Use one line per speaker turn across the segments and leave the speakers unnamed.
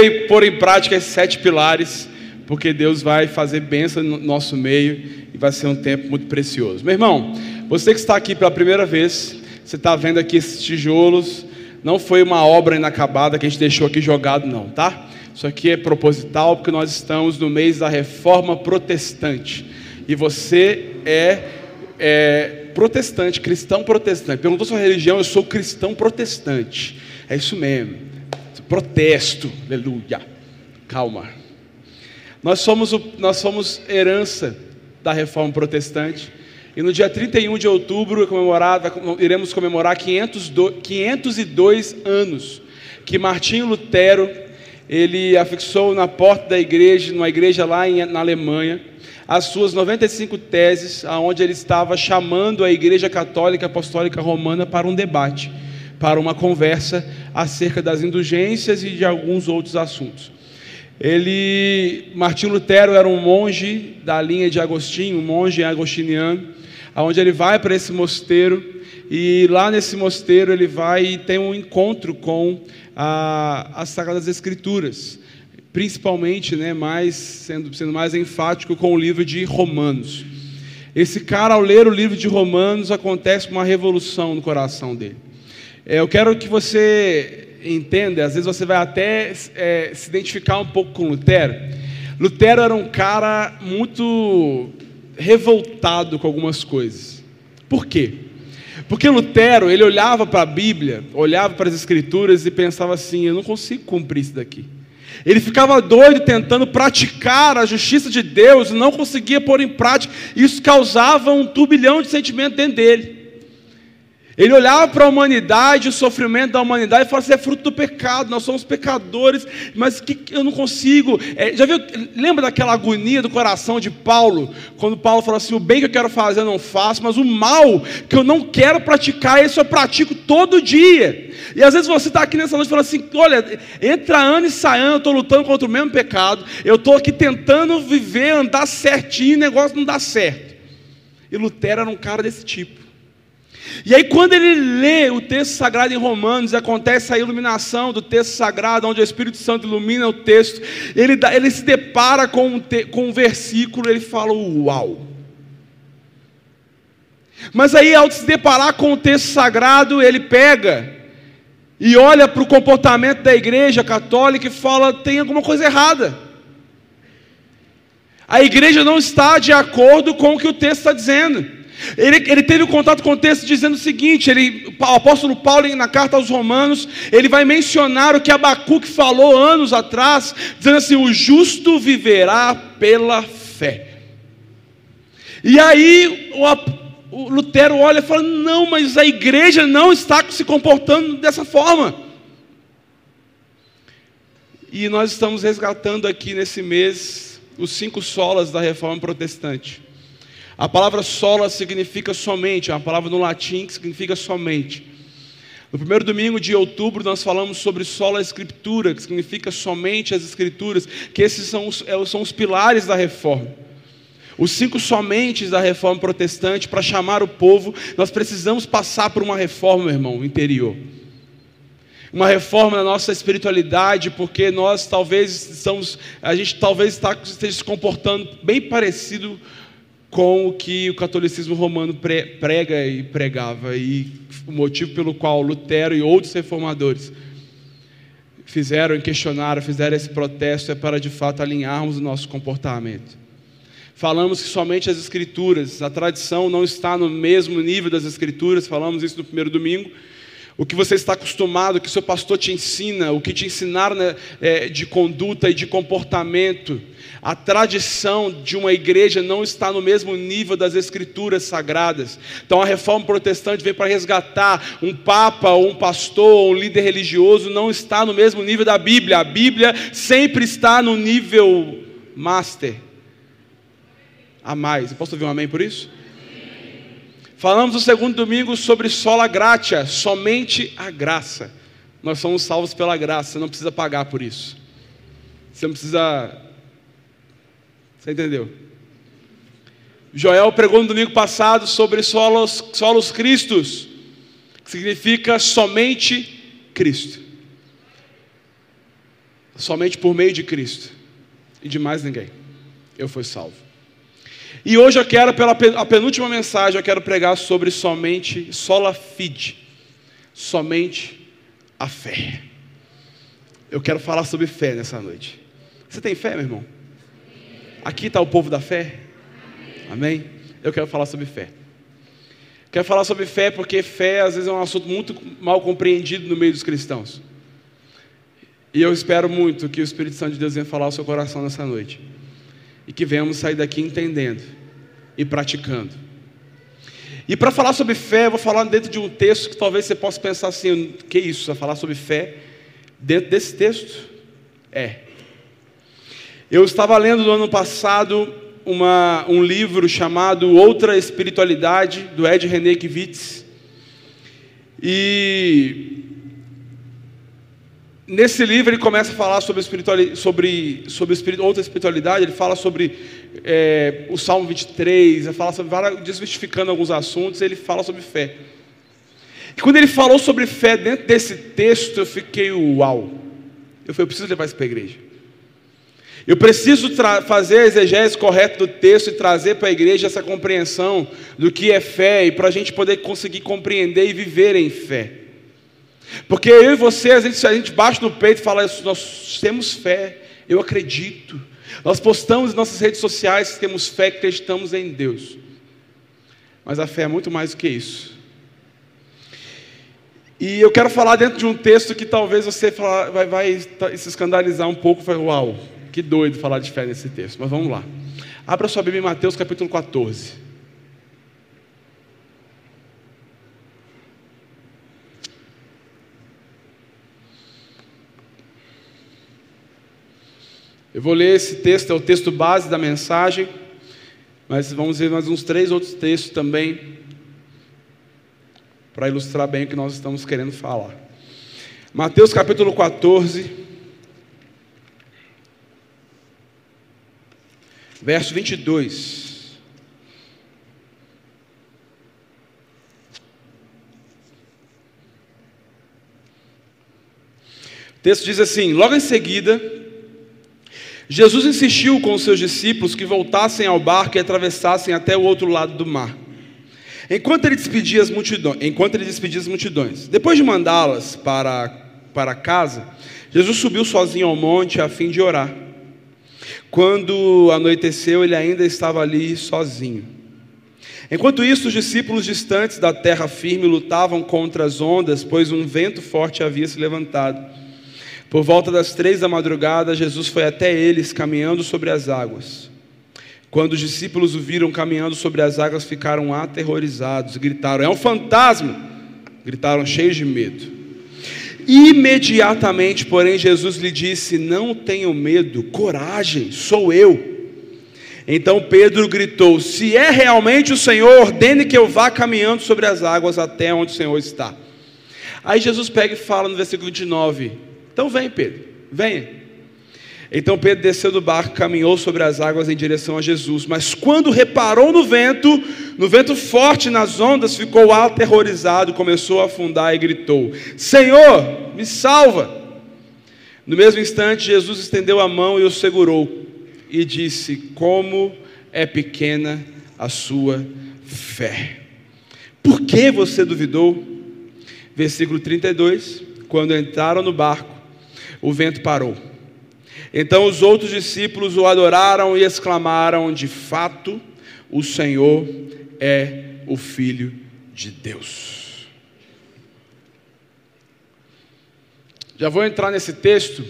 creio pôr em prática esses sete pilares, porque Deus vai fazer bênção no nosso meio e vai ser um tempo muito precioso. Meu irmão, você que está aqui pela primeira vez, você está vendo aqui esses tijolos, não foi uma obra inacabada que a gente deixou aqui jogado, não, tá? Isso aqui é proposital porque nós estamos no mês da reforma protestante. E você é, é protestante, cristão protestante. Perguntou sua religião, eu sou cristão protestante. É isso mesmo. Protesto, aleluia. Calma. Nós somos, o, nós somos herança da reforma protestante. E no dia 31 de outubro iremos comemorar 502, 502 anos que Martinho Lutero ele afixou na porta da igreja, numa igreja lá em, na Alemanha, as suas 95 teses, aonde ele estava chamando a Igreja Católica Apostólica Romana para um debate, para uma conversa acerca das indulgências e de alguns outros assuntos. Ele, Martinho Lutero era um monge da linha de Agostinho, um monge agostiniano, aonde ele vai para esse mosteiro e lá nesse mosteiro ele vai e tem um encontro com a, as Sagradas Escrituras, principalmente, né, mais, sendo, sendo mais enfático com o livro de Romanos. Esse cara, ao ler o livro de Romanos, acontece uma revolução no coração dele. É, eu quero que você entenda, às vezes você vai até é, se identificar um pouco com Lutero. Lutero era um cara muito revoltado com algumas coisas. Por quê? Porque Lutero, ele olhava para a Bíblia, olhava para as Escrituras e pensava assim: eu não consigo cumprir isso daqui. Ele ficava doido tentando praticar a justiça de Deus não conseguia pôr em prática. Isso causava um turbilhão de sentimento dentro dele. Ele olhava para a humanidade, o sofrimento da humanidade, e falava assim: é fruto do pecado, nós somos pecadores, mas que eu não consigo. É, já viu? Lembra daquela agonia do coração de Paulo, quando Paulo falou assim: o bem que eu quero fazer eu não faço, mas o mal que eu não quero praticar, isso eu pratico todo dia. E às vezes você está aqui nessa noite falando assim: olha, entra ano e sai ano, eu estou lutando contra o mesmo pecado, eu estou aqui tentando viver, andar certinho, o negócio não dá certo. E Lutero era um cara desse tipo. E aí, quando ele lê o texto sagrado em Romanos, acontece a iluminação do texto sagrado, onde o Espírito Santo ilumina o texto, ele, dá, ele se depara com um, te, com um versículo, ele fala: Uau! Mas aí, ao se deparar com o texto sagrado, ele pega e olha para o comportamento da igreja católica e fala: tem alguma coisa errada. A igreja não está de acordo com o que o texto está dizendo. Ele, ele teve um contato com o texto dizendo o seguinte: ele, o apóstolo Paulo, na carta aos Romanos, ele vai mencionar o que Abacuque falou anos atrás, dizendo assim: o justo viverá pela fé. E aí o, o Lutero olha e fala: não, mas a igreja não está se comportando dessa forma. E nós estamos resgatando aqui nesse mês os cinco solas da reforma protestante. A palavra sola significa somente, é uma palavra no latim que significa somente. No primeiro domingo de outubro nós falamos sobre sola escritura, que significa somente as escrituras, que esses são os, é, são os pilares da reforma. Os cinco somentes da reforma protestante, para chamar o povo, nós precisamos passar por uma reforma, meu irmão, interior. Uma reforma na nossa espiritualidade, porque nós talvez estamos, a gente talvez está, esteja se comportando bem parecido com o que o catolicismo romano prega e pregava, e o motivo pelo qual Lutero e outros reformadores fizeram e questionaram, fizeram esse protesto é para de fato alinharmos o nosso comportamento. Falamos que somente as Escrituras, a tradição não está no mesmo nível das Escrituras, falamos isso no primeiro domingo. O que você está acostumado, o que seu pastor te ensina, o que te ensinaram né, é, de conduta e de comportamento, a tradição de uma igreja não está no mesmo nível das escrituras sagradas. Então a reforma protestante vem para resgatar um papa, ou um pastor, ou um líder religioso, não está no mesmo nível da Bíblia. A Bíblia sempre está no nível master. A mais. Eu posso ouvir um amém por isso? Falamos no segundo domingo sobre sola gratia, somente a graça. Nós somos salvos pela graça, você não precisa pagar por isso. Você não precisa você entendeu? Joel pregou no domingo passado sobre solos, solos Cristos, que significa somente Cristo. somente por meio de Cristo e de mais ninguém, eu fui salvo. E hoje eu quero, pela a penúltima mensagem, eu quero pregar sobre somente sola fide, somente a fé. Eu quero falar sobre fé nessa noite. Você tem fé, meu irmão? Aqui está o povo da fé? Amém? Eu quero falar sobre fé. Quero falar sobre fé porque fé às vezes é um assunto muito mal compreendido no meio dos cristãos. E eu espero muito que o Espírito Santo de Deus venha falar ao seu coração nessa noite. E que venhamos sair daqui entendendo e praticando. E para falar sobre fé, eu vou falar dentro de um texto que talvez você possa pensar assim: que isso? Vai falar sobre fé dentro desse texto? É. Eu estava lendo no ano passado uma, um livro chamado Outra Espiritualidade, do Ed René Kivitz. E nesse livro ele começa a falar sobre, sobre, sobre espiritu outra espiritualidade, ele fala sobre é, o Salmo 23, ele fala sobre várias, desmistificando alguns assuntos, ele fala sobre fé. E quando ele falou sobre fé dentro desse texto, eu fiquei uau. Eu falei, eu preciso levar isso para a igreja. Eu preciso fazer a exegese correta do texto e trazer para a igreja essa compreensão do que é fé e para a gente poder conseguir compreender e viver em fé. Porque eu e você, a gente, a gente bate no peito e fala, nós temos fé, eu acredito. Nós postamos em nossas redes sociais que temos fé, que acreditamos em Deus. Mas a fé é muito mais do que isso. E eu quero falar dentro de um texto que talvez você vai, vai se escandalizar um pouco. Vai, uau, que doido falar de fé nesse texto. Mas vamos lá. Abra sua Bíblia em Mateus capítulo 14. Eu vou ler esse texto, é o texto base da mensagem, mas vamos ver mais uns três outros textos também, para ilustrar bem o que nós estamos querendo falar. Mateus capítulo 14, verso 22. O texto diz assim: Logo em seguida, Jesus insistiu com os seus discípulos que voltassem ao barco e atravessassem até o outro lado do mar. Enquanto ele despedia as multidões, enquanto ele despedia as multidões. Depois de mandá-las para, para casa, Jesus subiu sozinho ao monte a fim de orar. Quando anoiteceu, ele ainda estava ali sozinho. Enquanto isso, os discípulos distantes da terra firme lutavam contra as ondas, pois um vento forte havia se levantado. Por volta das três da madrugada, Jesus foi até eles caminhando sobre as águas. Quando os discípulos o viram caminhando sobre as águas, ficaram aterrorizados, gritaram: É um fantasma! Gritaram cheios de medo. Imediatamente, porém, Jesus lhe disse: Não tenham medo, coragem, sou eu. Então Pedro gritou: Se é realmente o Senhor, ordene que eu vá caminhando sobre as águas até onde o Senhor está. Aí Jesus pega e fala no versículo 29: então vem, Pedro, venha. Então Pedro desceu do barco, caminhou sobre as águas em direção a Jesus, mas quando reparou no vento, no vento forte nas ondas, ficou aterrorizado, começou a afundar e gritou: Senhor, me salva! No mesmo instante, Jesus estendeu a mão e o segurou e disse: Como é pequena a sua fé. Por que você duvidou? Versículo 32: Quando entraram no barco, o vento parou. Então os outros discípulos o adoraram e exclamaram: De fato, o Senhor é o Filho de Deus. Já vou entrar nesse texto,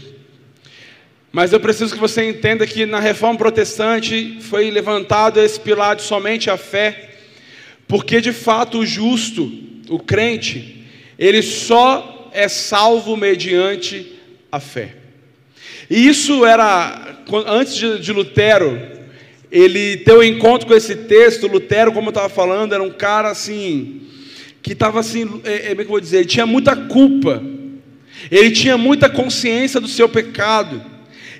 mas eu preciso que você entenda que na reforma protestante foi levantado esse pilar de somente a fé, porque de fato o justo, o crente, ele só é salvo mediante a fé. E isso era, antes de, de Lutero, ele ter um encontro com esse texto, Lutero, como eu estava falando, era um cara assim, que estava assim, é, é, é eu vou dizer, ele tinha muita culpa, ele tinha muita consciência do seu pecado,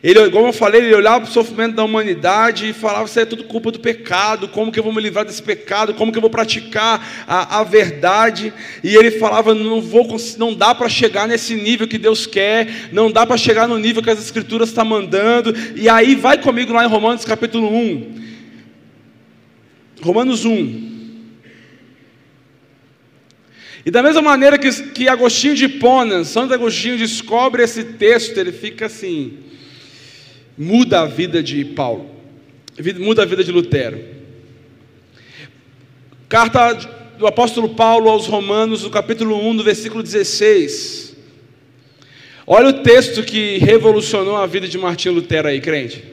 Ele, como eu falei, ele olhava para o sofrimento da humanidade e falava: Isso é tudo culpa do pecado. Como que eu vou me livrar desse pecado? Como que eu vou praticar a, a verdade? E ele falava: Não, vou, não dá para chegar nesse nível que Deus quer, não dá para chegar no nível que as Escrituras estão mandando. E aí, vai comigo lá em Romanos capítulo 1. Romanos 1. E da mesma maneira que, que Agostinho de Hipona, Santo Agostinho descobre esse texto, ele fica assim muda a vida de Paulo, muda a vida de Lutero. Carta do apóstolo Paulo aos Romanos, no capítulo 1, no versículo 16. Olha o texto que revolucionou a vida de Martinho Lutero aí, crente.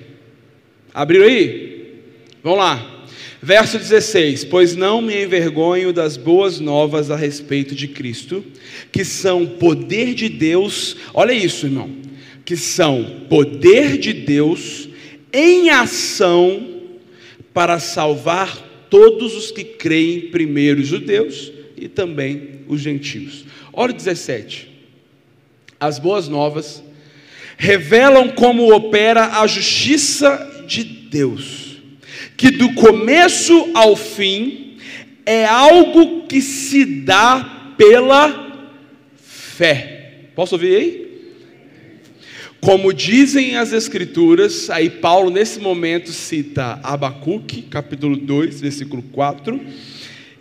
Abriu aí? Vamos lá. Verso 16: Pois não me envergonho das boas novas a respeito de Cristo, que são poder de Deus. Olha isso, irmão que são poder de Deus em ação para salvar todos os que creem, primeiro os judeus e também os gentios. Olha o 17. As boas novas revelam como opera a justiça de Deus, que do começo ao fim é algo que se dá pela fé. Posso ouvir aí? Como dizem as Escrituras, aí Paulo nesse momento cita Abacuque, capítulo 2, versículo 4.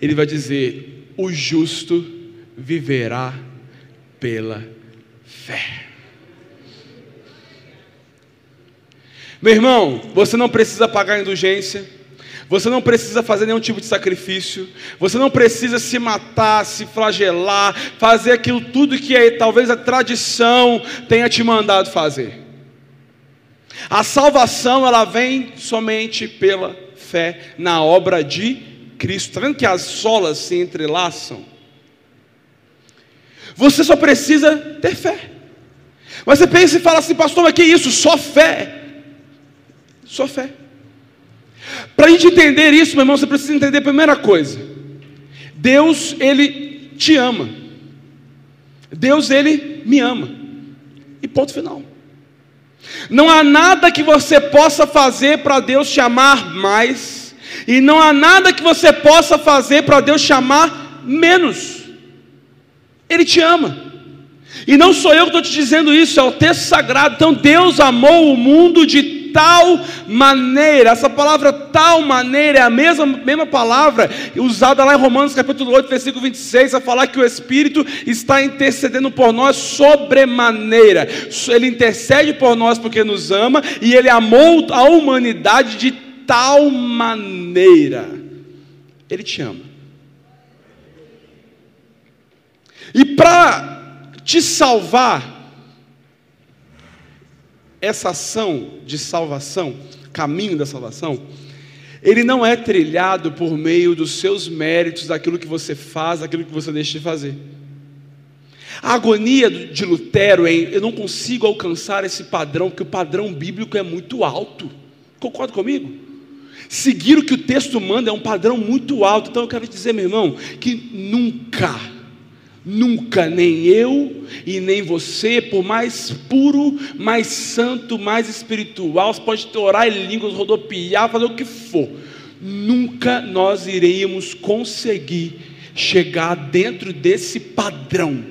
Ele vai dizer: O justo viverá pela fé. Meu irmão, você não precisa pagar indulgência, você não precisa fazer nenhum tipo de sacrifício. Você não precisa se matar, se flagelar, fazer aquilo tudo que é, talvez a tradição tenha te mandado fazer. A salvação ela vem somente pela fé na obra de Cristo. Está vendo que as solas se entrelaçam? Você só precisa ter fé. Mas você pensa e fala assim, pastor, mas que isso? Só fé. Só fé. Para a gente entender isso, meu irmão, você precisa entender a primeira coisa: Deus, Ele te ama. Deus, Ele me ama. E ponto final. Não há nada que você possa fazer para Deus te amar mais, e não há nada que você possa fazer para Deus te amar menos. Ele te ama. E não sou eu que estou te dizendo isso, é o texto sagrado. Então Deus amou o mundo de tal maneira. Essa palavra tal maneira é a mesma, mesma palavra usada lá em Romanos capítulo 8, versículo 26, a falar que o Espírito está intercedendo por nós sobremaneira. Ele intercede por nós porque nos ama e ele amou a humanidade de tal maneira. Ele te ama. E para te salvar, essa ação de salvação, caminho da salvação, ele não é trilhado por meio dos seus méritos, daquilo que você faz, daquilo que você deixa de fazer. A agonia de Lutero é eu não consigo alcançar esse padrão, porque o padrão bíblico é muito alto. Concorda comigo? Seguir o que o texto manda é um padrão muito alto. Então eu quero dizer, meu irmão, que nunca Nunca, nem eu e nem você, por mais puro, mais santo, mais espiritual, você pode orar em línguas, rodopiar, fazer o que for, nunca nós iremos conseguir chegar dentro desse padrão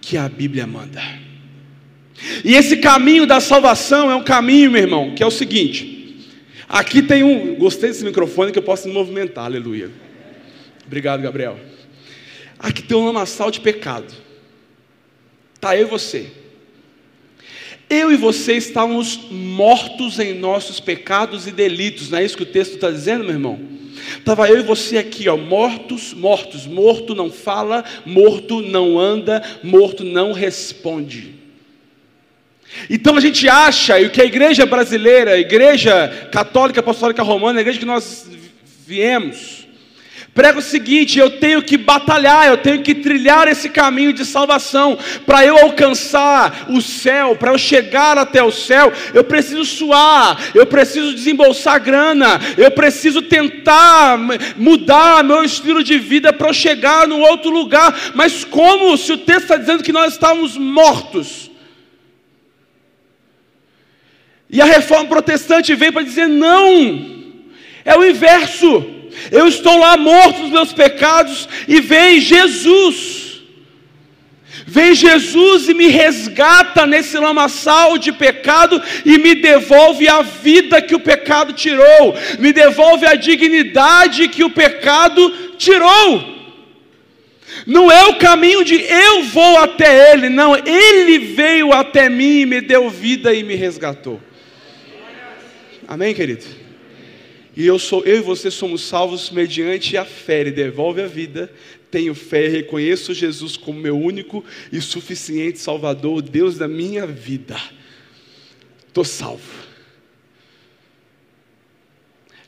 que a Bíblia manda. E esse caminho da salvação é um caminho, meu irmão, que é o seguinte: aqui tem um, gostei desse microfone que eu posso me movimentar, aleluia. Obrigado, Gabriel. Aqui tem um lamaçal de pecado. Está eu e você. Eu e você estávamos mortos em nossos pecados e delitos, não é isso que o texto está dizendo, meu irmão? Estava eu e você aqui, ó, mortos, mortos, morto não fala, morto não anda, morto não responde. Então a gente acha, e o que a igreja brasileira, a igreja católica apostólica romana, a igreja que nós viemos, prega o seguinte: eu tenho que batalhar, eu tenho que trilhar esse caminho de salvação. Para eu alcançar o céu, para eu chegar até o céu, eu preciso suar, eu preciso desembolsar grana, eu preciso tentar mudar meu estilo de vida para eu chegar no outro lugar. Mas como se o texto está dizendo que nós estávamos mortos? E a reforma protestante vem para dizer: não, é o inverso. Eu estou lá morto nos meus pecados e vem Jesus. Vem Jesus e me resgata nesse lamaçal de pecado e me devolve a vida que o pecado tirou, me devolve a dignidade que o pecado tirou. Não é o caminho de eu vou até Ele, não, Ele veio até mim e me deu vida e me resgatou. Amém, querido? E eu sou, eu e você somos salvos mediante a fé. Ele devolve a vida. Tenho fé, reconheço Jesus como meu único e suficiente Salvador, Deus da minha vida. Estou salvo.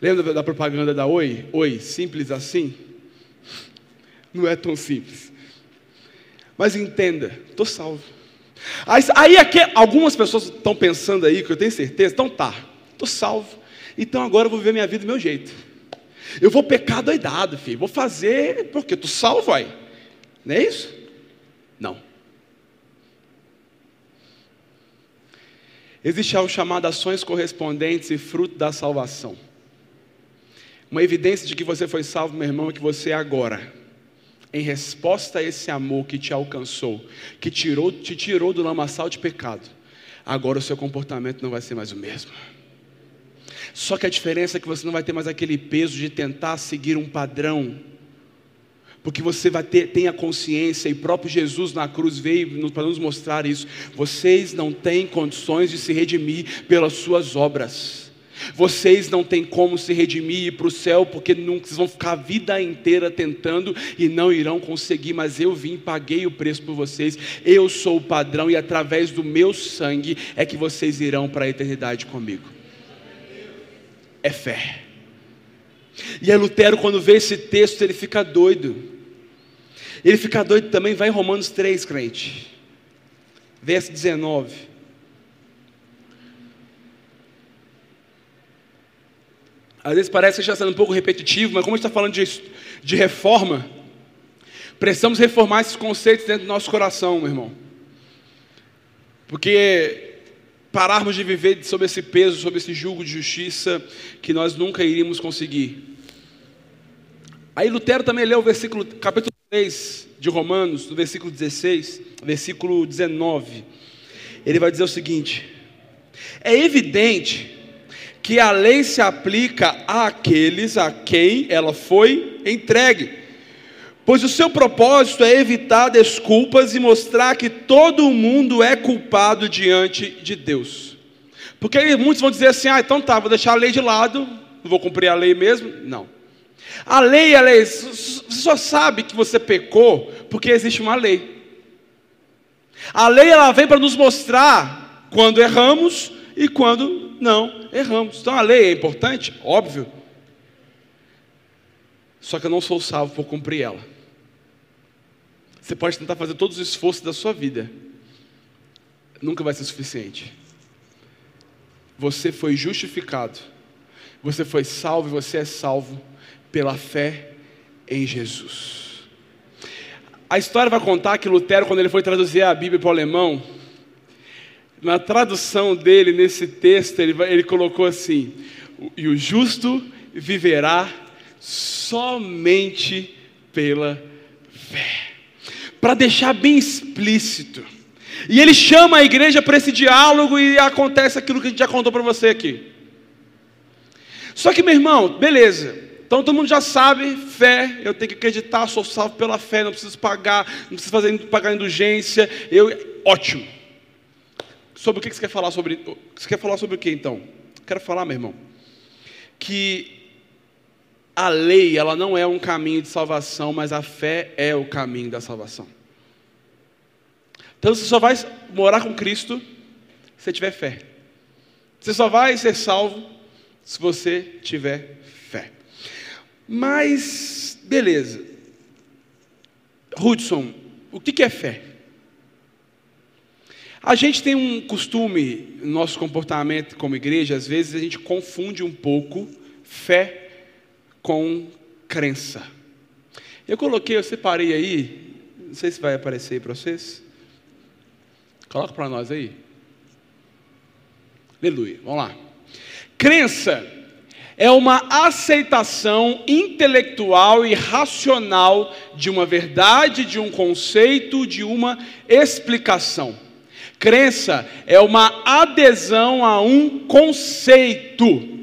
Lembra da propaganda da Oi? Oi, simples assim? Não é tão simples. Mas entenda, estou salvo. Aí, aí aqui, algumas pessoas estão pensando aí, que eu tenho certeza, então tá, estou salvo. Então agora eu vou viver minha vida do meu jeito. Eu vou pecar doidado, filho. Vou fazer porque tu salvo aí. Não é isso? Não. Existe algo chamado ações correspondentes e fruto da salvação. Uma evidência de que você foi salvo, meu irmão, é que você agora, em resposta a esse amor que te alcançou, que tirou, te tirou do lamaçal de pecado, agora o seu comportamento não vai ser mais o mesmo. Só que a diferença é que você não vai ter mais aquele peso de tentar seguir um padrão. Porque você vai ter tem a consciência, e próprio Jesus na cruz veio para nos mostrar isso. Vocês não têm condições de se redimir pelas suas obras. Vocês não têm como se redimir e ir para o céu, porque nunca, vocês vão ficar a vida inteira tentando e não irão conseguir. Mas eu vim, paguei o preço por vocês. Eu sou o padrão e através do meu sangue é que vocês irão para a eternidade comigo é fé. E aí Lutero, quando vê esse texto, ele fica doido. Ele fica doido também, vai em Romanos 3, crente. Verso 19. Às vezes parece que está sendo um pouco repetitivo, mas como a gente está falando de, de reforma, precisamos reformar esses conceitos dentro do nosso coração, meu irmão. Porque pararmos de viver sob esse peso, sob esse jugo de justiça que nós nunca iríamos conseguir. Aí Lutero também leu o versículo, capítulo 3 de Romanos, no versículo 16, versículo 19. Ele vai dizer o seguinte: É evidente que a lei se aplica àqueles a quem ela foi entregue pois o seu propósito é evitar desculpas e mostrar que todo mundo é culpado diante de Deus. Porque muitos vão dizer assim: ah, então tá, vou deixar a lei de lado, não vou cumprir a lei mesmo. Não. A lei, a lei, você só sabe que você pecou porque existe uma lei. A lei ela vem para nos mostrar quando erramos e quando não erramos. Então a lei é importante, óbvio. Só que eu não sou salvo por cumprir ela. Você pode tentar fazer todos os esforços da sua vida, nunca vai ser suficiente. Você foi justificado, você foi salvo você é salvo pela fé em Jesus. A história vai contar que Lutero, quando ele foi traduzir a Bíblia para o alemão, na tradução dele, nesse texto, ele, ele colocou assim: e o justo viverá somente pela fé para deixar bem explícito. E ele chama a igreja para esse diálogo e acontece aquilo que a gente já contou para você aqui. Só que, meu irmão, beleza. Então todo mundo já sabe, fé, eu tenho que acreditar, sou salvo pela fé, não preciso pagar, não preciso fazer, pagar indulgência. Eu, ótimo. Sobre o que você quer falar sobre? Você quer falar sobre o que então? Quero falar, meu irmão, que a lei, ela não é um caminho de salvação, mas a fé é o caminho da salvação. Então você só vai morar com Cristo se tiver fé. Você só vai ser salvo se você tiver fé. Mas, beleza. Hudson, o que é fé? A gente tem um costume, no nosso comportamento como igreja, às vezes a gente confunde um pouco fé com crença. Eu coloquei, eu separei aí, não sei se vai aparecer aí para vocês. Coloca para nós aí. Aleluia. Vamos lá. Crença é uma aceitação intelectual e racional de uma verdade, de um conceito, de uma explicação. Crença é uma adesão a um conceito.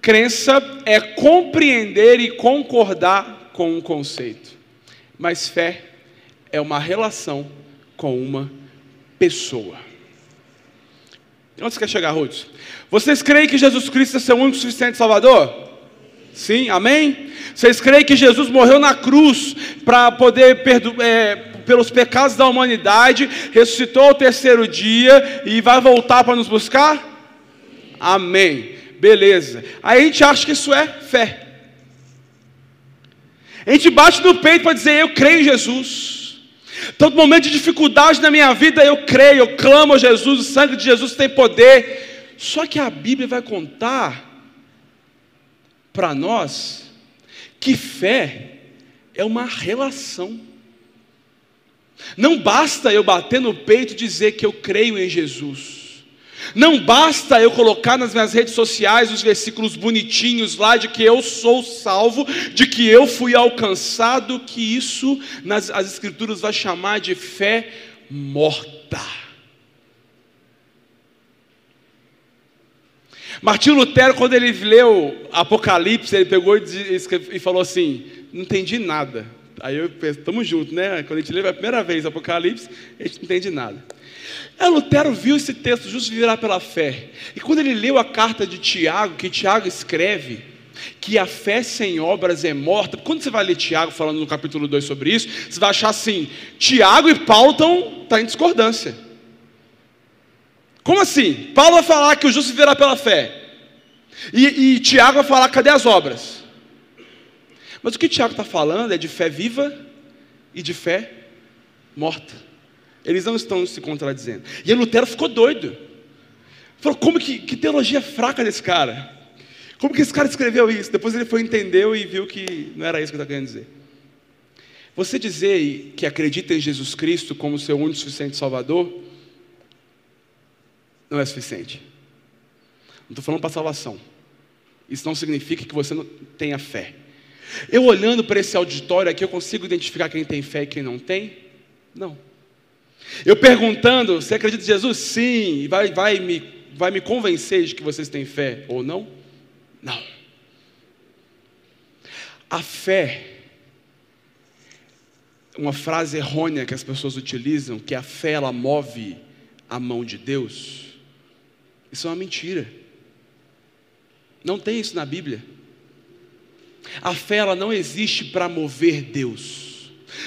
Crença é compreender e concordar com um conceito. Mas fé é uma relação com uma pessoa. Onde você quer chegar, Ruth? Vocês creem que Jesus Cristo é seu único suficiente Salvador? Sim, amém? Vocês creem que Jesus morreu na cruz para poder perdoar. É, pelos pecados da humanidade, ressuscitou ao terceiro dia e vai voltar para nos buscar? Amém. Beleza. Aí a gente acha que isso é fé. A gente bate no peito para dizer: Eu creio em Jesus. Todo momento de dificuldade na minha vida, eu creio, eu clamo a Jesus, o sangue de Jesus tem poder. Só que a Bíblia vai contar para nós que fé é uma relação. Não basta eu bater no peito e dizer que eu creio em Jesus. Não basta eu colocar nas minhas redes sociais os versículos bonitinhos lá de que eu sou salvo, de que eu fui alcançado, que isso nas as escrituras vai chamar de fé morta. Martinho Lutero, quando ele leu Apocalipse, ele pegou e, e falou assim: não entendi nada. Aí eu penso, estamos juntos, né? Quando a gente lê a primeira vez Apocalipse, a gente não entende nada. Aí Lutero viu esse texto justo virar pela fé. E quando ele leu a carta de Tiago, que Tiago escreve, que a fé sem obras é morta. Quando você vai ler Tiago falando no capítulo 2 sobre isso, você vai achar assim: Tiago e Paulo estão tá em discordância. Como assim? Paulo vai falar que o justo viverá pela fé. E, e Tiago vai falar: cadê as obras? Mas o que Tiago está falando é de fé viva e de fé morta. Eles não estão se contradizendo. E aí Lutero ficou doido. Falou, como que, que teologia fraca desse cara? Como que esse cara escreveu isso? Depois ele foi entendeu e viu que não era isso que eu estava querendo dizer. Você dizer que acredita em Jesus Cristo como seu único suficiente Salvador, não é suficiente. Não estou falando para salvação. Isso não significa que você não tenha fé. Eu olhando para esse auditório aqui, eu consigo identificar quem tem fé e quem não tem? Não. Eu perguntando, você acredita em Jesus? Sim. Vai, vai, me, vai me convencer de que vocês têm fé ou não? Não. A fé, uma frase errônea que as pessoas utilizam, que a fé ela move a mão de Deus, isso é uma mentira. Não tem isso na Bíblia. A fé ela não existe para mover Deus.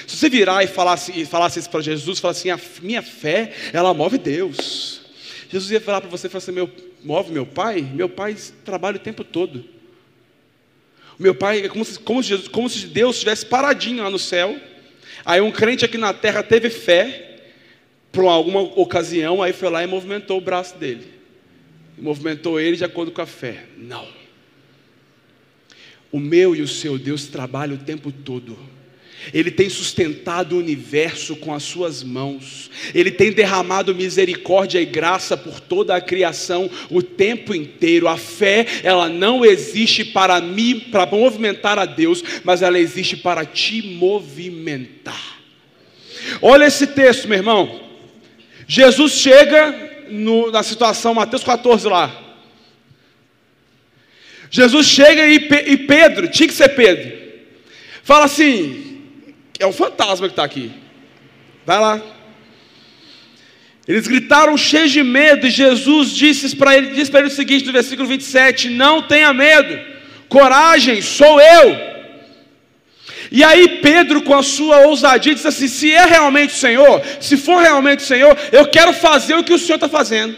Se você virar e falasse, e falasse isso para Jesus, falar assim, a minha fé, ela move Deus. Jesus ia falar para você, falar assim, meu, move meu pai? Meu pai trabalha o tempo todo. Meu pai é como se, como, se Jesus, como se Deus estivesse paradinho lá no céu. Aí um crente aqui na terra teve fé, por alguma ocasião, aí foi lá e movimentou o braço dele. Movimentou ele de acordo com a fé. Não. O meu e o seu Deus trabalha o tempo todo. Ele tem sustentado o universo com as suas mãos. Ele tem derramado misericórdia e graça por toda a criação o tempo inteiro. A fé, ela não existe para mim, para movimentar a Deus, mas ela existe para te movimentar. Olha esse texto, meu irmão. Jesus chega no, na situação, Mateus 14 lá. Jesus chega e, e Pedro, tinha que ser Pedro, fala assim: é um fantasma que está aqui, vai lá. Eles gritaram cheios de medo, e Jesus disse para ele, disse para ele o seguinte no versículo 27: Não tenha medo, coragem, sou eu. E aí Pedro, com a sua ousadia, disse assim: se é realmente o Senhor, se for realmente o Senhor, eu quero fazer o que o Senhor está fazendo.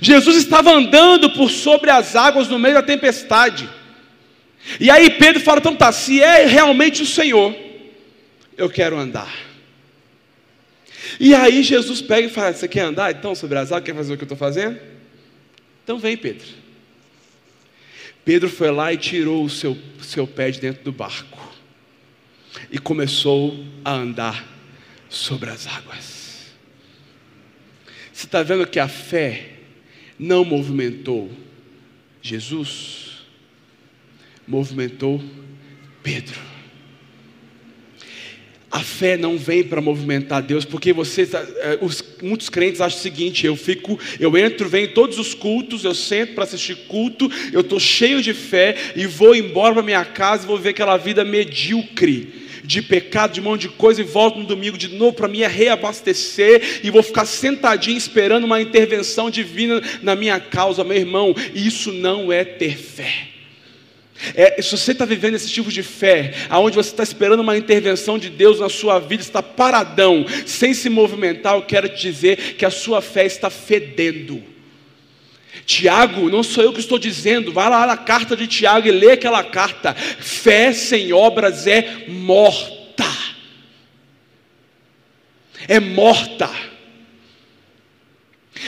Jesus estava andando por sobre as águas no meio da tempestade. E aí Pedro fala: então tá, se é realmente o Senhor, eu quero andar. E aí Jesus pega e fala: Você quer andar então sobre as águas? Quer fazer o que eu estou fazendo? Então vem, Pedro. Pedro foi lá e tirou o seu, seu pé de dentro do barco e começou a andar sobre as águas. Você está vendo que a fé não movimentou Jesus, movimentou Pedro. A fé não vem para movimentar Deus, porque você, tá, é, os, muitos crentes acham o seguinte: eu fico, eu entro, venho em todos os cultos, eu sento para assistir culto, eu estou cheio de fé e vou embora para minha casa e vou ver aquela vida medíocre de pecado, de um monte de coisa, e volto no domingo de novo para me reabastecer, e vou ficar sentadinho esperando uma intervenção divina na minha causa, meu irmão. Isso não é ter fé. É, se você está vivendo esse tipo de fé, aonde você está esperando uma intervenção de Deus na sua vida, está paradão, sem se movimentar, eu quero te dizer que a sua fé está fedendo. Tiago, não sou eu que estou dizendo, vai lá na carta de Tiago e lê aquela carta. Fé sem obras é morta. É morta.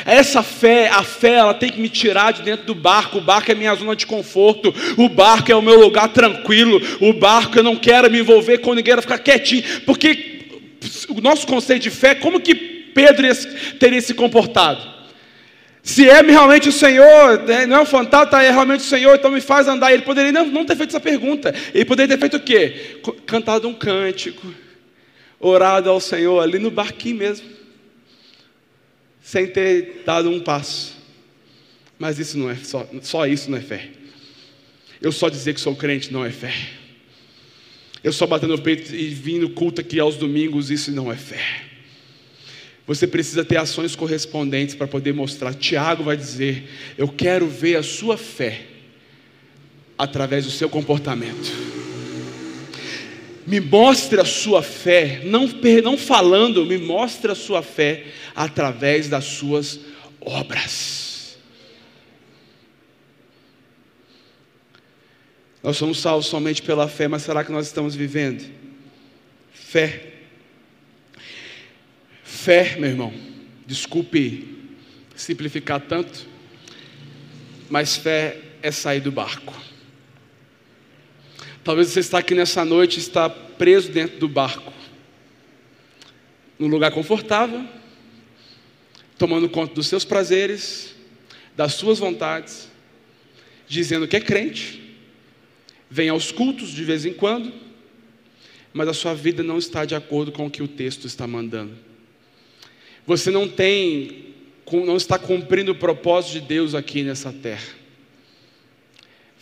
Essa fé, a fé, ela tem que me tirar de dentro do barco. O barco é minha zona de conforto. O barco é o meu lugar tranquilo. O barco eu não quero me envolver com ninguém, eu ficar quietinho. Porque o nosso conceito de fé, como que Pedro teria se comportado? Se é realmente o Senhor, né, não é um fantasma, é realmente o Senhor, então me faz andar. Ele poderia não ter feito essa pergunta. Ele poderia ter feito o quê? Cantado um cântico, orado ao Senhor ali no barquinho mesmo sem ter dado um passo. Mas isso não é só, só isso não é fé. Eu só dizer que sou crente não é fé. Eu só bater no peito e vir no culto aqui aos domingos, isso não é fé. Você precisa ter ações correspondentes para poder mostrar. Tiago vai dizer: Eu quero ver a sua fé através do seu comportamento. Me mostre a sua fé, não, não falando, me mostre a sua fé através das suas obras. Nós somos salvos somente pela fé, mas será que nós estamos vivendo? Fé. Fé, meu irmão, desculpe simplificar tanto, mas fé é sair do barco. Talvez você está aqui nessa noite está preso dentro do barco, num lugar confortável, tomando conta dos seus prazeres, das suas vontades, dizendo que é crente, vem aos cultos de vez em quando, mas a sua vida não está de acordo com o que o texto está mandando. Você não tem, não está cumprindo o propósito de Deus aqui nessa terra.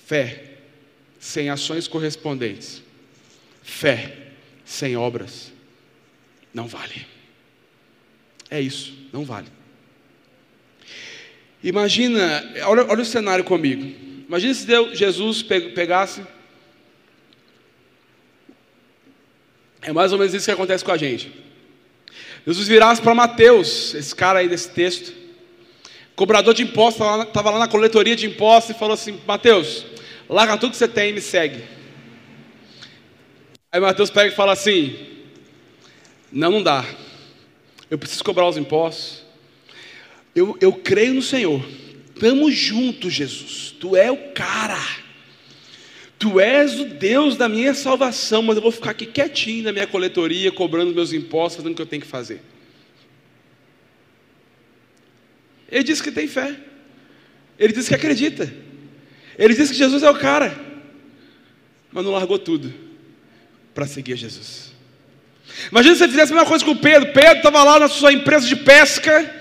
Fé sem ações correspondentes, fé sem obras, não vale. É isso, não vale. Imagina, olha, olha o cenário comigo. Imagina se Deus, Jesus pegasse. É mais ou menos isso que acontece com a gente. Jesus virasse para Mateus, esse cara aí desse texto, cobrador de impostos, estava lá na coletoria de impostos e falou assim: Mateus, larga tudo que você tem e me segue. Aí Mateus pega e fala assim: Não, não dá. Eu preciso cobrar os impostos. Eu, eu creio no Senhor. Tamo junto, Jesus. Tu é o cara. Tu és o Deus da minha salvação, mas eu vou ficar aqui quietinho na minha coletoria, cobrando meus impostos, fazendo o que eu tenho que fazer. Ele diz que tem fé. Ele diz que acredita. Ele disse que Jesus é o cara, mas não largou tudo para seguir Jesus. Imagina se você fizesse a mesma coisa com Pedro. Pedro estava lá na sua empresa de pesca.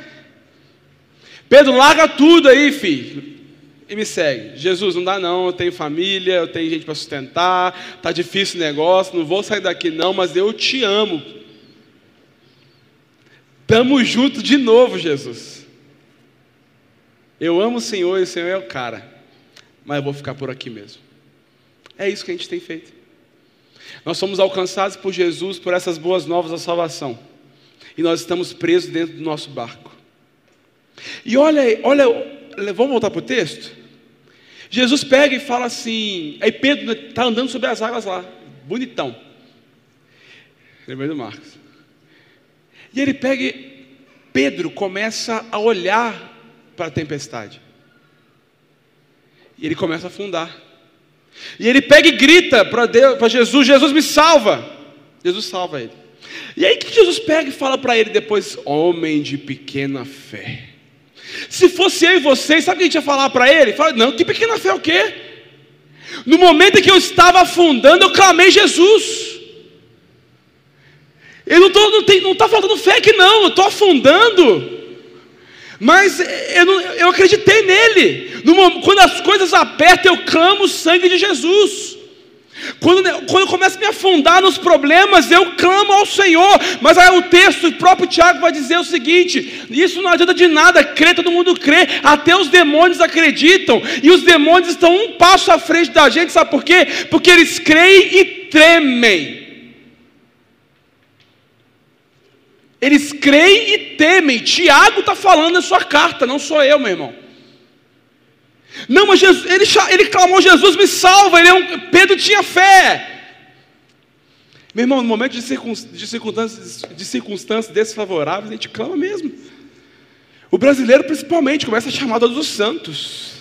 Pedro, larga tudo aí, filho. E me segue. Jesus, não dá não, eu tenho família, eu tenho gente para sustentar, está difícil o negócio, não vou sair daqui não, mas eu te amo. Tamo junto de novo, Jesus. Eu amo o Senhor e o Senhor é o cara mas eu vou ficar por aqui mesmo. É isso que a gente tem feito. Nós somos alcançados por Jesus por essas boas novas da salvação. E nós estamos presos dentro do nosso barco. E olha, olha, vamos voltar para o texto? Jesus pega e fala assim, aí Pedro está andando sobre as águas lá, bonitão. Lembrei do Marcos. E ele pega e Pedro começa a olhar para a tempestade. E ele começa a afundar. E ele pega e grita para Jesus: Jesus me salva. Jesus salva ele. E aí que Jesus pega e fala para ele depois: Homem de pequena fé. Se fosse eu e vocês, sabe o que a gente ia falar para ele? Fala, não, que pequena fé o quê? No momento em que eu estava afundando, eu clamei Jesus. Eu não estou não, não tá faltando fé aqui, não, eu estou afundando. Mas eu, não, eu acreditei nele. Quando as coisas apertam, eu clamo o sangue de Jesus. Quando, quando eu começo a me afundar nos problemas, eu clamo ao Senhor. Mas aí o texto, o próprio Tiago vai dizer o seguinte: isso não adianta de nada, crê, todo mundo crê, até os demônios acreditam, e os demônios estão um passo à frente da gente, sabe por quê? Porque eles creem e tremem. Eles creem e temem. Tiago está falando na sua carta, não sou eu, meu irmão. Não, mas Jesus, ele, ele clamou: Jesus me salva. Ele é um, Pedro tinha fé. Meu irmão, no momento de, circunstâncias, de circunstâncias desfavoráveis, a gente clama mesmo. O brasileiro, principalmente, começa a chamar todos os santos.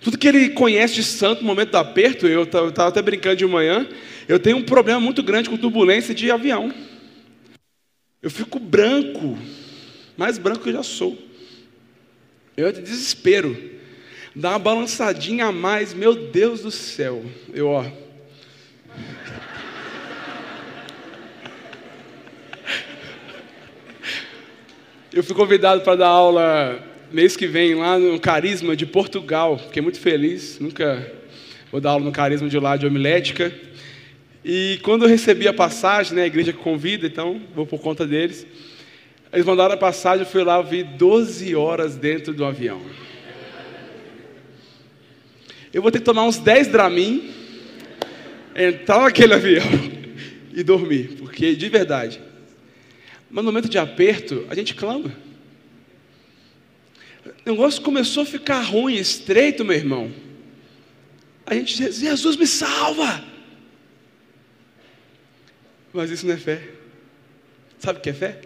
Tudo que ele conhece de santo no momento do aperto, eu estava até brincando de manhã, eu tenho um problema muito grande com turbulência de avião. Eu fico branco, mais branco que eu já sou. Eu de desespero. Dá uma balançadinha a mais, meu Deus do céu. Eu, ó. Eu fui convidado para dar aula mês que vem lá no Carisma de Portugal. Fiquei muito feliz. Nunca vou dar aula no Carisma de lá de homilética. E quando eu recebi a passagem, né, a igreja convida, então vou por conta deles. Eles mandaram a passagem, eu fui lá, eu vi 12 horas dentro do avião. Eu vou ter que tomar uns 10 Dramin, entrar naquele avião e dormir, porque de verdade. Mas no momento de aperto, a gente clama. O negócio começou a ficar ruim, estreito, meu irmão. A gente diz, Jesus me salva. Mas isso não é fé. Sabe o que é fé?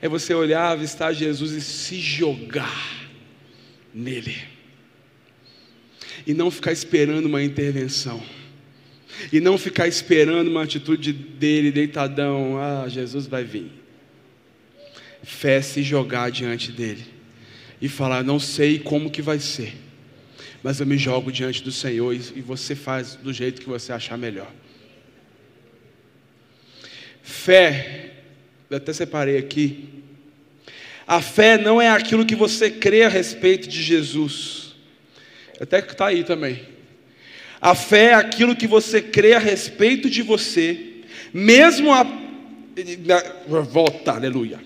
É você olhar, avistar Jesus e se jogar nele. E não ficar esperando uma intervenção. E não ficar esperando uma atitude dele deitadão. Ah, Jesus vai vir. Fé é se jogar diante dele. E falar, não sei como que vai ser. Mas eu me jogo diante do Senhor e você faz do jeito que você achar melhor. Fé, eu até separei aqui. A fé não é aquilo que você crê a respeito de Jesus. Até que está aí também. A fé é aquilo que você crê a respeito de você, mesmo a. Volta, aleluia.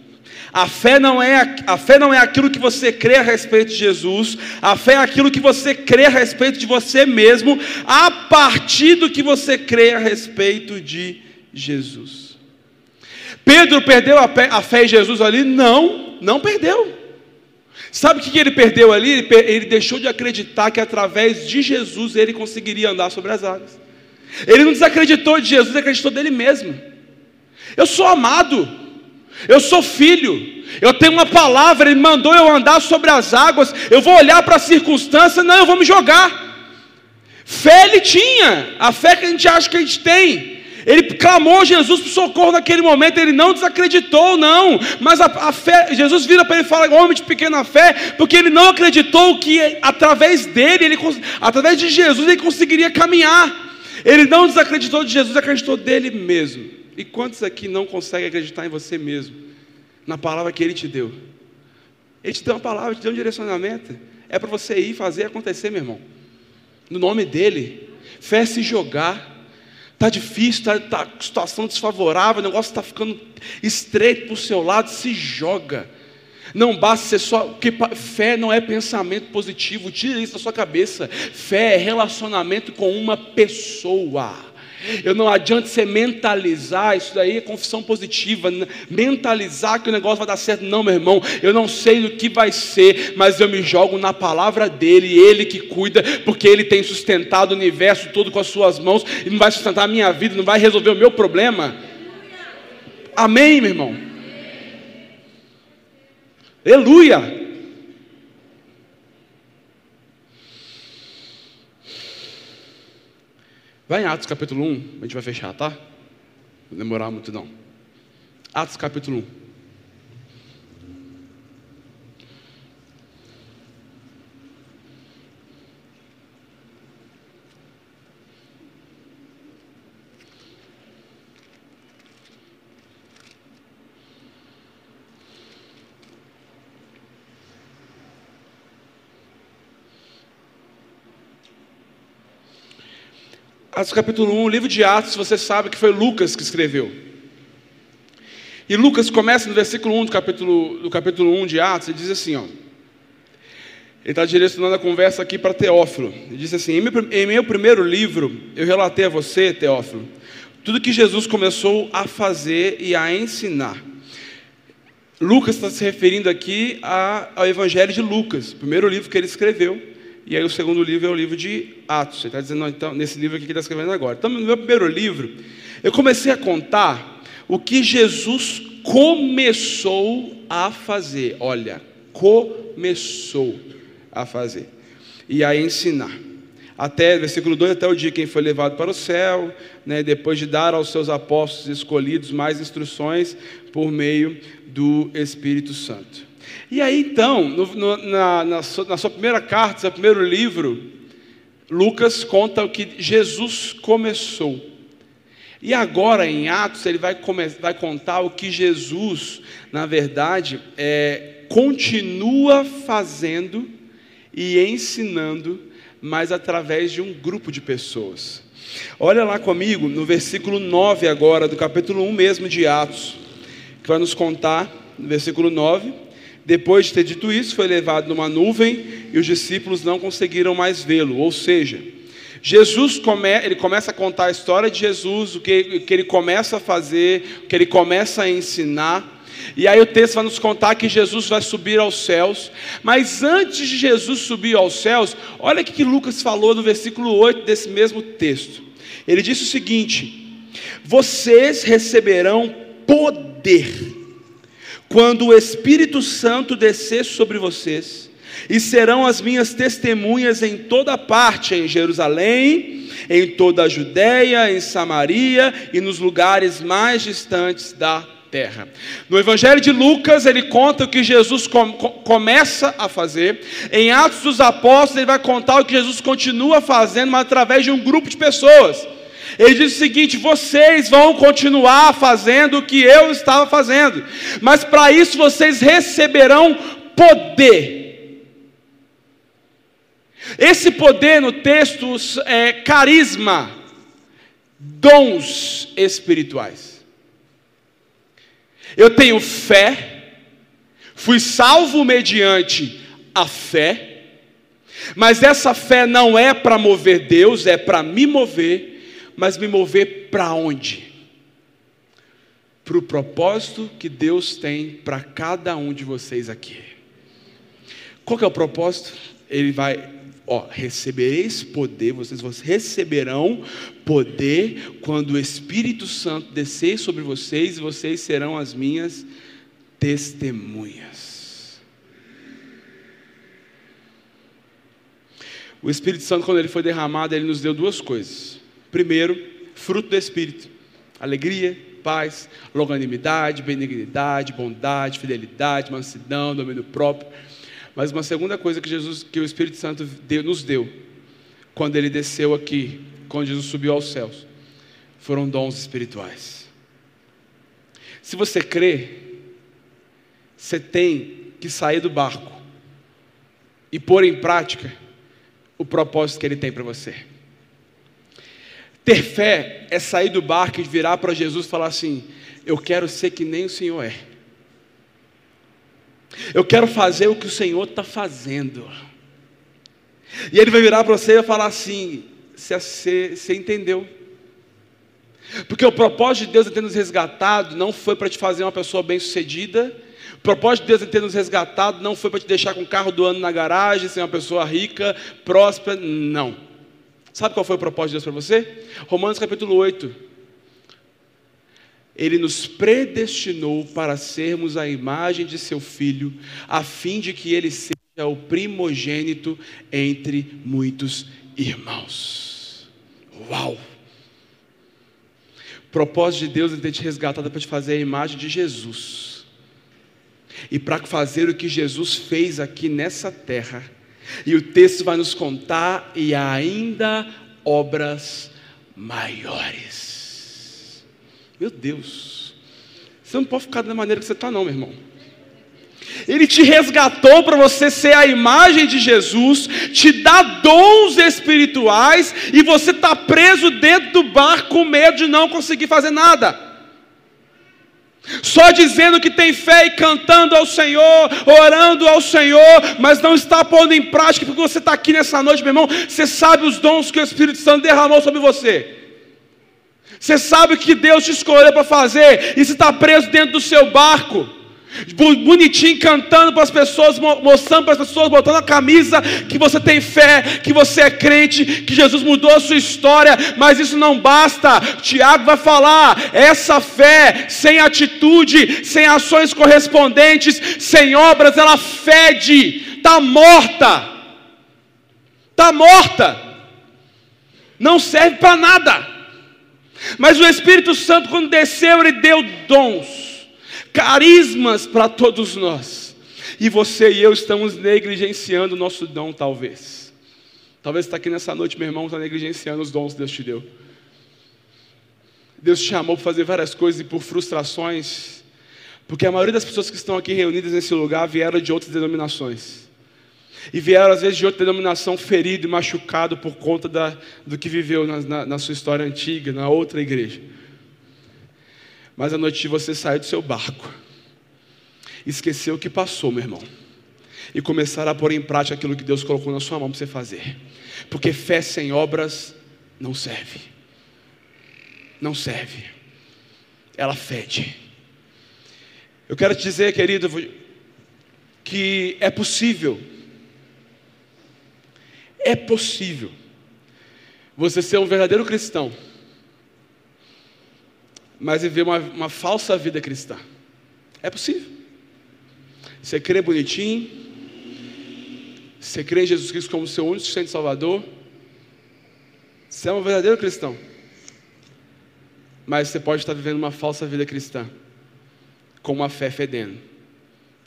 A fé, não é, a fé não é aquilo que você crê a respeito de Jesus, a fé é aquilo que você crê a respeito de você mesmo, a partir do que você crê a respeito de Jesus. Pedro perdeu a fé em Jesus ali? Não, não perdeu. Sabe o que ele perdeu ali? Ele deixou de acreditar que através de Jesus ele conseguiria andar sobre as águas. Ele não desacreditou de Jesus, ele acreditou dele mesmo. Eu sou amado, eu sou filho, eu tenho uma palavra, ele mandou eu andar sobre as águas, eu vou olhar para a circunstância, não, eu vou me jogar. Fé ele tinha, a fé que a gente acha que a gente tem. Ele clamou Jesus por socorro naquele momento, ele não desacreditou, não. Mas a, a fé, Jesus vira para ele e fala, homem de pequena fé, porque ele não acreditou que através dele, ele, através de Jesus, ele conseguiria caminhar. Ele não desacreditou de Jesus, acreditou dele mesmo. E quantos aqui não conseguem acreditar em você mesmo? Na palavra que ele te deu. Ele te deu uma palavra, te deu um direcionamento. É para você ir fazer acontecer, meu irmão. No nome dele. Fé se jogar. Está difícil, está tá, situação desfavorável, o negócio está ficando estreito para o seu lado, se joga. Não basta ser só. Porque fé não é pensamento positivo, tira isso da sua cabeça. Fé é relacionamento com uma pessoa. Eu não adianta você mentalizar, isso daí é confissão positiva, mentalizar que o negócio vai dar certo. Não, meu irmão, eu não sei o que vai ser, mas eu me jogo na palavra dele, ele que cuida, porque ele tem sustentado o universo todo com as suas mãos, e não vai sustentar a minha vida, não vai resolver o meu problema. Amém, meu irmão? Aleluia! Vai em Atos capítulo 1, a gente vai fechar, tá? Não demorar muito não. Atos capítulo 1. Atos capítulo 1, o livro de Atos, você sabe que foi Lucas que escreveu. E Lucas começa no versículo 1 do capítulo, do capítulo 1 de Atos, e diz assim, ó. Ele está direcionando a conversa aqui para Teófilo. Ele diz assim: em meu, primeiro livro, eu relatei a você, Teófilo, tudo que Jesus começou a fazer e a ensinar. Lucas está se referindo aqui ao Evangelho de Lucas, o primeiro livro que ele escreveu. E aí o segundo livro é o livro de Atos. Ele está dizendo, então, nesse livro aqui que ele está escrevendo agora. Então, no meu primeiro livro, eu comecei a contar o que Jesus começou a fazer. Olha, começou a fazer. E a ensinar. Até, versículo 2, até o dia que foi levado para o céu, né, depois de dar aos seus apóstolos escolhidos mais instruções por meio do Espírito Santo. E aí então, no, no, na, na, sua, na sua primeira carta, seu primeiro livro, Lucas conta o que Jesus começou. E agora em Atos ele vai, vai contar o que Jesus, na verdade, é, continua fazendo e ensinando, mas através de um grupo de pessoas. Olha lá comigo no versículo 9 agora, do capítulo 1 mesmo de Atos, que vai nos contar, no versículo 9, depois de ter dito isso, foi levado numa nuvem e os discípulos não conseguiram mais vê-lo, ou seja, Jesus come, ele começa a contar a história de Jesus, o que, o que ele começa a fazer, o que ele começa a ensinar, e aí o texto vai nos contar que Jesus vai subir aos céus. Mas antes de Jesus subir aos céus, olha o que Lucas falou no versículo 8 desse mesmo texto. Ele disse o seguinte: Vocês receberão poder quando o Espírito Santo descer sobre vocês, e serão as minhas testemunhas em toda parte, em Jerusalém, em toda a Judéia, em Samaria e nos lugares mais distantes da terra. No Evangelho de Lucas, ele conta o que Jesus com, começa a fazer. Em Atos dos Apóstolos, ele vai contar o que Jesus continua fazendo, mas através de um grupo de pessoas. Ele diz o seguinte: vocês vão continuar fazendo o que eu estava fazendo, mas para isso vocês receberão poder. Esse poder no texto é carisma, dons espirituais. Eu tenho fé, fui salvo mediante a fé, mas essa fé não é para mover Deus, é para me mover, mas me mover para onde? Para o propósito que Deus tem para cada um de vocês aqui. Qual que é o propósito? Ele vai ó, recebereis poder, vocês receberão poder quando o Espírito Santo descer sobre vocês e vocês serão as minhas testemunhas. O Espírito Santo, quando ele foi derramado, ele nos deu duas coisas. Primeiro, fruto do Espírito: alegria, paz, longanimidade, benignidade, bondade, fidelidade, mansidão, domínio próprio. Mas uma segunda coisa que Jesus, que o Espírito Santo deu, nos deu, quando ele desceu aqui, quando Jesus subiu aos céus, foram dons espirituais. Se você crê, você tem que sair do barco e pôr em prática o propósito que ele tem para você. Ter fé é sair do barco e virar para Jesus e falar assim: Eu quero ser que nem o Senhor é. Eu quero fazer o que o Senhor está fazendo. E ele vai virar para você e falar assim: você, você entendeu? Porque o propósito de Deus em ter nos resgatado não foi para te fazer uma pessoa bem-sucedida. O propósito de Deus em ter nos resgatado não foi para te deixar com o carro do ano na garagem, ser uma pessoa rica, próspera. Não. Sabe qual foi o propósito de Deus para você? Romanos capítulo 8. Ele nos predestinou para sermos a imagem de seu filho, a fim de que ele seja o primogênito entre muitos irmãos. Uau! Propósito de Deus é ter te resgatado para te fazer a imagem de Jesus. E para fazer o que Jesus fez aqui nessa terra. E o texto vai nos contar e ainda obras maiores. Meu Deus. Você não pode ficar da maneira que você está, não, meu irmão. Ele te resgatou para você ser a imagem de Jesus, te dá dons espirituais e você está preso dentro do barco com medo de não conseguir fazer nada. Só dizendo que tem fé e cantando ao Senhor, orando ao Senhor, mas não está pondo em prática, porque você está aqui nessa noite, meu irmão. Você sabe os dons que o Espírito Santo derramou sobre você. Você sabe o que Deus te escolheu para fazer, e você está preso dentro do seu barco bonitinho, cantando para as pessoas, mostrando para as pessoas, botando a camisa que você tem fé, que você é crente, que Jesus mudou a sua história, mas isso não basta. Tiago vai falar: essa fé, sem atitude, sem ações correspondentes, sem obras, ela fede, está morta, está morta, não serve para nada. Mas o Espírito Santo, quando desceu, ele deu dons carismas para todos nós. E você e eu estamos negligenciando o nosso dom, talvez. Talvez está aqui nessa noite, meu irmão, está negligenciando os dons que Deus te deu. Deus te chamou para fazer várias coisas e por frustrações, porque a maioria das pessoas que estão aqui reunidas nesse lugar vieram de outras denominações. E vieram, às vezes, de outra denominação ferido e machucado por conta da, do que viveu na, na, na sua história antiga, na outra igreja. Mas a noite você sair do seu barco, esquecer o que passou, meu irmão, e começar a pôr em prática aquilo que Deus colocou na sua mão para você fazer, porque fé sem obras não serve, não serve, ela fede. Eu quero te dizer, querido, que é possível, é possível você ser um verdadeiro cristão mas viver uma, uma falsa vida cristã. É possível. Você crê bonitinho, você crê em Jesus Cristo como seu único suficiente Salvador, você é um verdadeiro cristão. Mas você pode estar vivendo uma falsa vida cristã, com uma fé fedendo,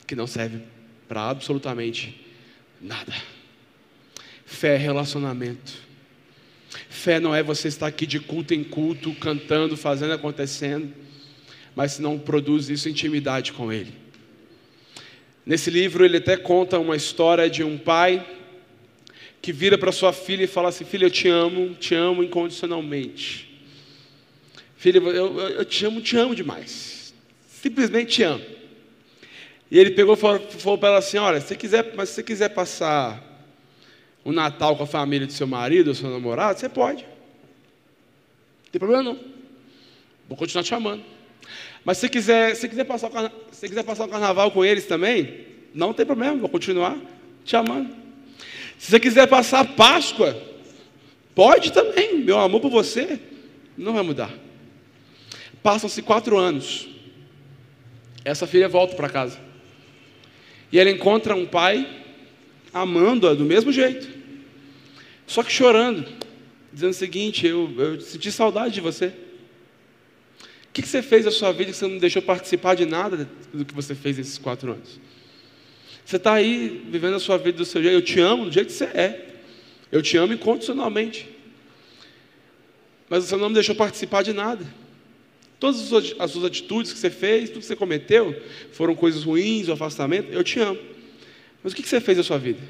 que não serve para absolutamente nada. Fé é relacionamento. Fé não é você estar aqui de culto em culto, cantando, fazendo, acontecendo, mas se não produz isso intimidade com Ele. Nesse livro ele até conta uma história de um pai que vira para sua filha e fala assim: Filha, eu te amo, te amo incondicionalmente. Filha, eu, eu te amo, te amo demais. Simplesmente te amo. E ele pegou e falou, falou para ela assim: Olha, se quiser, mas se você quiser passar o Natal com a família do seu marido ou seu namorado, você pode. Não tem problema não. Vou continuar te chamando. Mas se quiser, se quiser passar o se quiser passar o carnaval com eles também, não tem problema, vou continuar te amando. Se você quiser passar Páscoa, pode também. Meu amor por você não vai mudar. Passam-se quatro anos. Essa filha volta para casa. E ela encontra um pai amando-a do mesmo jeito, só que chorando, dizendo o seguinte: eu, eu senti saudade de você. O que, você fez na sua vida que você não deixou participar de nada do que você fez nesses quatro anos? Você está aí vivendo a sua vida do seu jeito. Eu te amo do jeito que você é. Eu te amo incondicionalmente. Mas você não me deixou participar de nada. Todas as suas atitudes que você fez, tudo que você cometeu, foram coisas ruins, o afastamento. Eu te amo. Mas o que você fez da sua vida?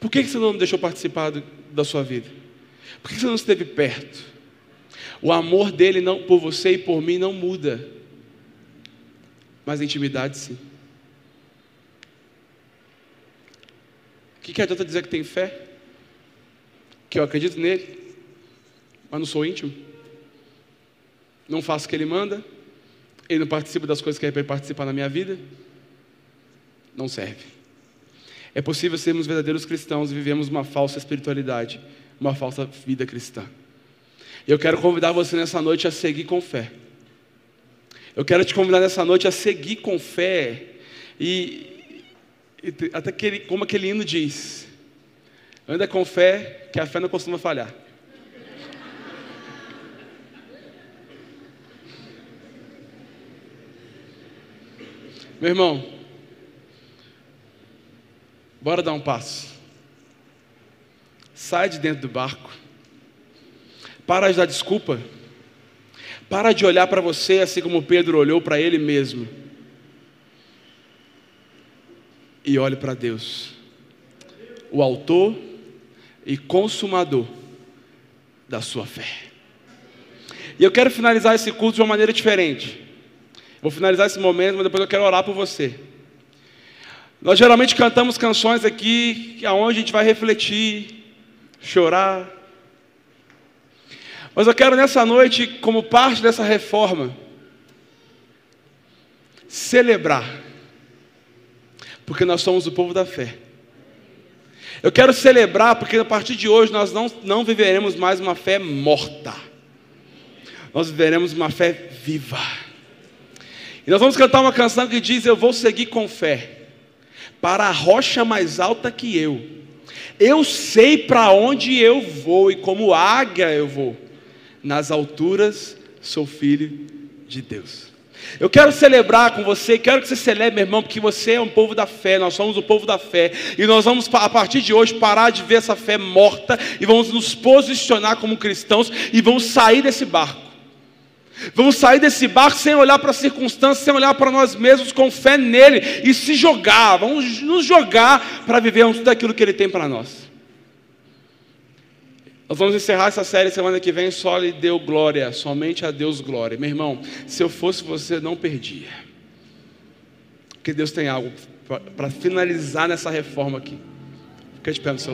Por que você não me deixou participar da sua vida? Por que você não esteve perto? O amor dele não, por você e por mim não muda, mas a intimidade sim. O que, que adianta dizer que tem fé? Que eu acredito nele, mas não sou íntimo? Não faço o que ele manda? Ele não participa das coisas que ele vai participar na minha vida? Não serve. É possível sermos verdadeiros cristãos e vivemos uma falsa espiritualidade, uma falsa vida cristã. Eu quero convidar você nessa noite a seguir com fé. Eu quero te convidar nessa noite a seguir com fé e, e até aquele, como aquele hino diz, anda com fé, que a fé não costuma falhar. Meu irmão, Bora dar um passo. Sai de dentro do barco. Para de dar desculpa. Para de olhar para você assim como Pedro olhou para ele mesmo. e olhe para Deus, o Autor e Consumador da sua fé. E eu quero finalizar esse culto de uma maneira diferente. Vou finalizar esse momento, mas depois eu quero orar por você. Nós geralmente cantamos canções aqui, aonde a gente vai refletir, chorar. Mas eu quero nessa noite, como parte dessa reforma, celebrar, porque nós somos o povo da fé. Eu quero celebrar, porque a partir de hoje nós não, não viveremos mais uma fé morta, nós viveremos uma fé viva. E nós vamos cantar uma canção que diz: Eu vou seguir com fé para a rocha mais alta que eu. Eu sei para onde eu vou e como águia eu vou. Nas alturas sou filho de Deus. Eu quero celebrar com você, quero que você celebre, meu irmão, porque você é um povo da fé, nós somos o povo da fé, e nós vamos, a partir de hoje, parar de ver essa fé morta, e vamos nos posicionar como cristãos, e vamos sair desse barco. Vamos sair desse barco sem olhar para as circunstâncias, sem olhar para nós mesmos, com fé nele e se jogar. Vamos nos jogar para vivermos tudo aquilo que ele tem para nós. Nós vamos encerrar essa série semana que vem. Só lhe deu glória, somente a Deus glória. Meu irmão, se eu fosse você, não perdia. Porque Deus tem algo para finalizar nessa reforma aqui. Fica de pé no seu